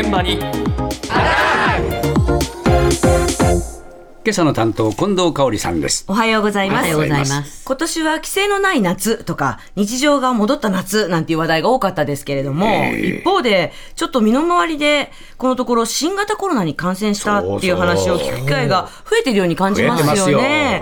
現場に。今朝の担当近藤香織さんです。おはようございます。おはようございます。今年は規制のない夏とか、日常が戻った夏なんていう話題が多かったですけれども、ええ。一方で、ちょっと身の回りで、このところ新型コロナに感染したっていう話を聞く機会が増えてるように感じますよね。増えてますよ。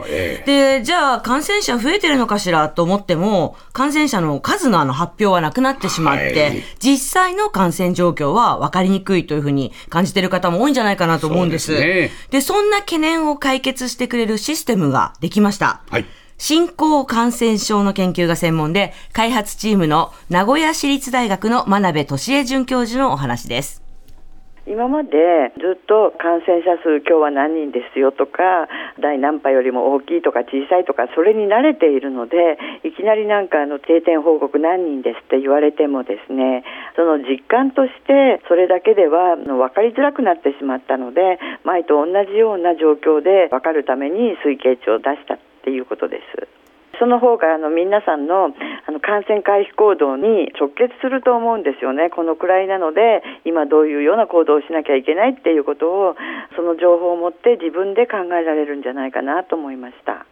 えで、じゃあ感染者増えてるのかしらと思っても、感染者の数のあの発表はなくなってしまって、はい。実際の感染状況は分かりにくいというふうに感じてる方も多いんじゃないかなと思うんです。ですね。で、そんな懸念を解決してくれるシステムができました。はい新興感染症の研究が専門で、開発チームの名古屋市立大学の真鍋俊恵准教授のお話です。今までずっと感染者数今日は何人ですよとか第何波よりも大きいとか小さいとかそれに慣れているのでいきなりなんかあの定点報告何人ですって言われてもですねその実感としてそれだけでは分かりづらくなってしまったので前と同じような状況で分かるために推計値を出したっていうことです。その方があの皆さんの感染回避行動に直結すると思うんですよね、このくらいなので、今どういうような行動をしなきゃいけないっていうことを、その情報を持って自分で考えられるんじゃないかなと思いました。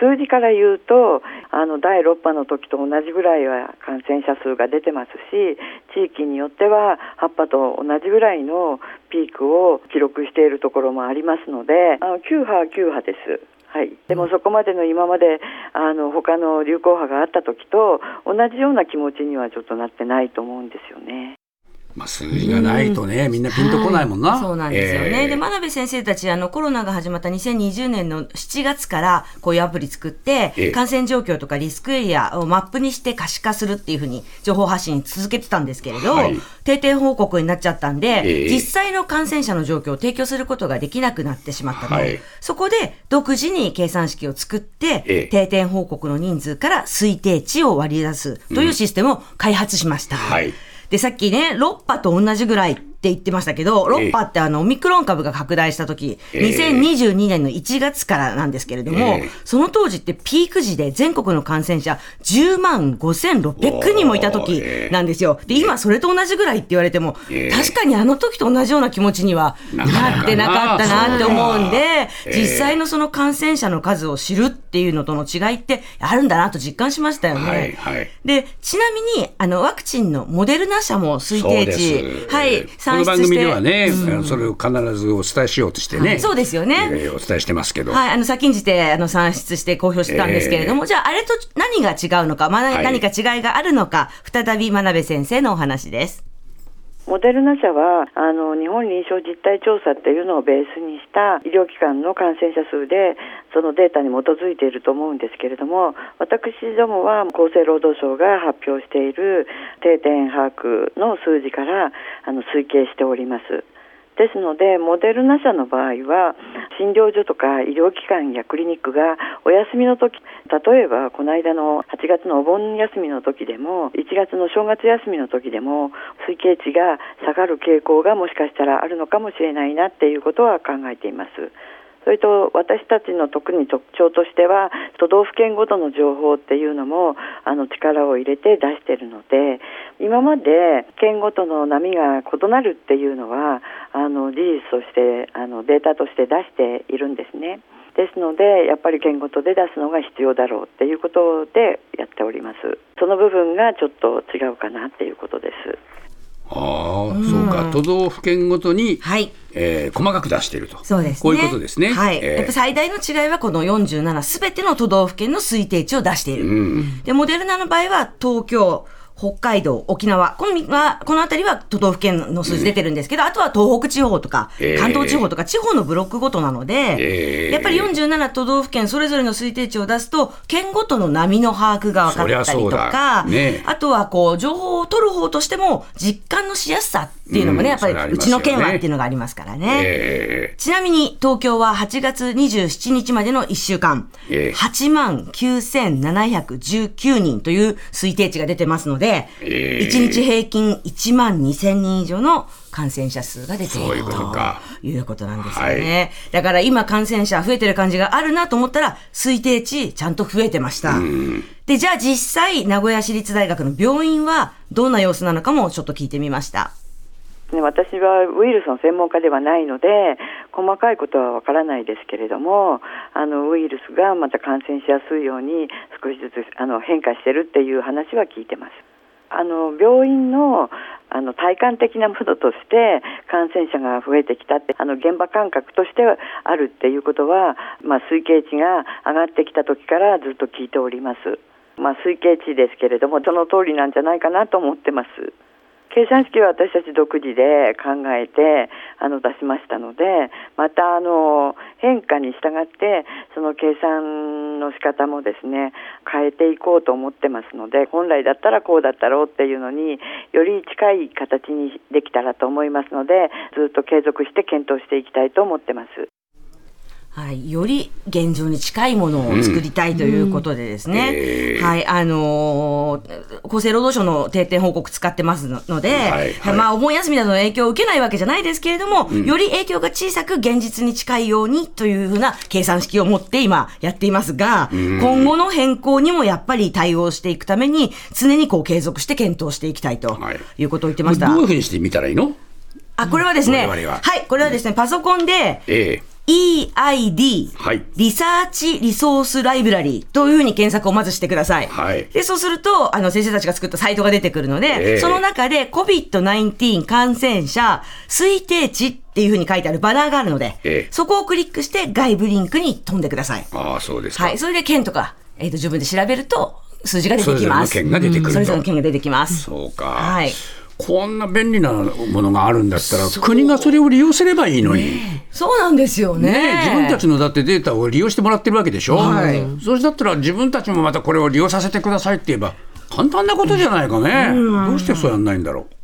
数字から言うと、あの第6波の時と同じぐらいは感染者数が出てますし、地域によっては8波と同じぐらいのピークを記録しているところもありますので、あの9波は9波です。はい、でもそこまでの今まであの他の流行波があった時と同じような気持ちにはちょっとなってないと思うんですよね。まあ、数字がないとね、みんなピンとこないもんな。はい。そうなんですよね。ええ。で、真鍋先生たち、あの、コロナが始まった2020年の7月から、こういうアプリ作って、ええ。感染状況とかリスクエリアをマップにして可視化するっていうふうに、情報発信続けてたんですけれど、はい。定点報告になっちゃったんで、ええ。実際の感染者の状況を提供することができなくなってしまったと。はい。そこで、独自に計算式を作って、ええ。定点報告の人数から推定値を割り出すというシステムを開発しました。はいで、さっきね、6波と同じぐらいって言ってましたけど、6波ってあの、オミクロン株が拡大した時、ええ。2022年の1月からなんですけれども、ええ。その当時ってピーク時で全国の感染者10万5600人もいた時なんですよ。で、今それと同じぐらいって言われても、ええ。確かにあの時と同じような気持ちにはなってなかったなって思うんで、ええ。実際のその感染者の数を知るっていうのとの違いってあるんだなと実感しましたよね。はいはい。で、ちなみに、あの、ワクチンのモデルナ社も推定値、はい、えーこの番組ではね、うん。それを必ずお伝えしようとしてね、はい。そうですよね。えーお伝えしてますけど、はい、あの、先んじて、あの、算出して公表してたんですけれども、じゃあ、あれと何が違うのか、まあはい。何か違いがあるのか、再び真鍋先生のお話です。モデルナ社はあの日本臨床実態調査っていうのをベースにした医療機関の感染者数でそのデータに基づいていると思うんですけれども私どもは厚生労働省が発表している定点把握の数字からあの推計しております。ですので、モデルナ社の場合は、診療所とか医療機関やクリニックがお休みの時、例えばこの間の8月のお盆休みの時でも、1月の正月休みの時でも、推計値が下がる傾向がもしかしたらあるのかもしれないなっていうことは考えています。それと私たちの特に特徴としては都道府県ごとの情報っていうのもあの力を入れて出してるので今まで県ごとの波が異なるっていうのはあの事実としてあのデータとして出しているんですね。ですのでやっぱり県ごとで出すのが必要だろうっていうことでやっております。その部分がちょっと違うかなっていうことです。ああ、そうか都道府県ごとに、はい。えー細かく出しているとそうですね。こういうことですね。はい。えーやっぱ最大の違いはこの47すべての都道府県の推定値を出している。うんで、モデルナの場合は東京、北海道、沖縄、このみは、この辺りは都道府県の数字出てるんですけど、あとは東北地方とかえ、ー。関東地方とか、地方のブロックごとなので、えー。やっぱり47都道府県それぞれの推定値を出すと、県ごとの波の把握が分かったりとだ。か、ね。あとはこう、情報を取る方としても、実感のしやすさっていうのもね、うん。やっぱり、それありうちの県はっていうのがありますからね。えちなみに東京は8月27日までの1週間、ええ8万9719人という推定値が出てますので、ええ1日平均1万2000人以上の感染者数が出ているということなんですよね。だから今感染者増えてる感じがあるなと思ったら、推定値ちゃんと増えてました。で、じゃあ実際、名古屋市立大学の病院はどんな様子なのかもちょっと聞いてみました。ね、私はウイルスの専門家ではないので細かいことはわからないですけれどもあのウイルスがまた感染しやすいように少しずつあの変化してるっていう話は聞いてます。あの病院のあの体感的なものとして感染者が増えてきたってあの現場感覚としてあるっていうことは、まあ、推計値が上がってきた時からずっと聞いております。まあ、推計値ですけれどもその通りなんじゃないかなと思ってます。計算式は私たち独自で考えてあの出しましたのでまたあの変化に従ってその計算の仕方もですね変えていこうと思ってますので本来だったらこうだったろうっていうのにより近い形にできたらと思いますのでずっと継続して検討していきたいと思ってます。はい、より現状に近いものを作りたいということでですね、うん。えー、はい、あのー、厚生労働省の定点報告使ってますので、はいはい、まあ、お盆休みなどの影響を受けないわけじゃないですけれども、うん、より影響が小さく現実に近いようにというふうな計算式を持って今やっていますが、うん、今後の変更にもやっぱり対応していくために、常にこう継続して検討していきたいとい。うことを言ってました。どういうふうにしてみたらいいの？あ、これはですね、は。はい、これはですね、パソコンで、ええ EID、はい、リサーチリソースライブラリーというふうに検索をまずしてください。はい、で、そうすると、あの、先生たちが作ったサイトが出てくるので、えー、その中で COVID-19 感染者推定値っていうふうに書いてあるバナーがあるので、えー、そこをクリックして外部リンクに飛んでください。ああ、そうですか。はい。それで県とか、えっ、ー、と、自分で調べると、数字が出てきます。それぞれの県が出てくる、それぞれの県が出てきます。そうか。はい。こんな便利なものがあるんだったら、国がそれを利用すればいいのに。ね、そうなんですよね、ね、自分たちのだってデータを利用してもらってるわけでしょ、はい、そうだったら自分たちもまたこれを利用させてくださいって言えば、簡単なことじゃないかね、うん、どうしてそうやんないんだろう。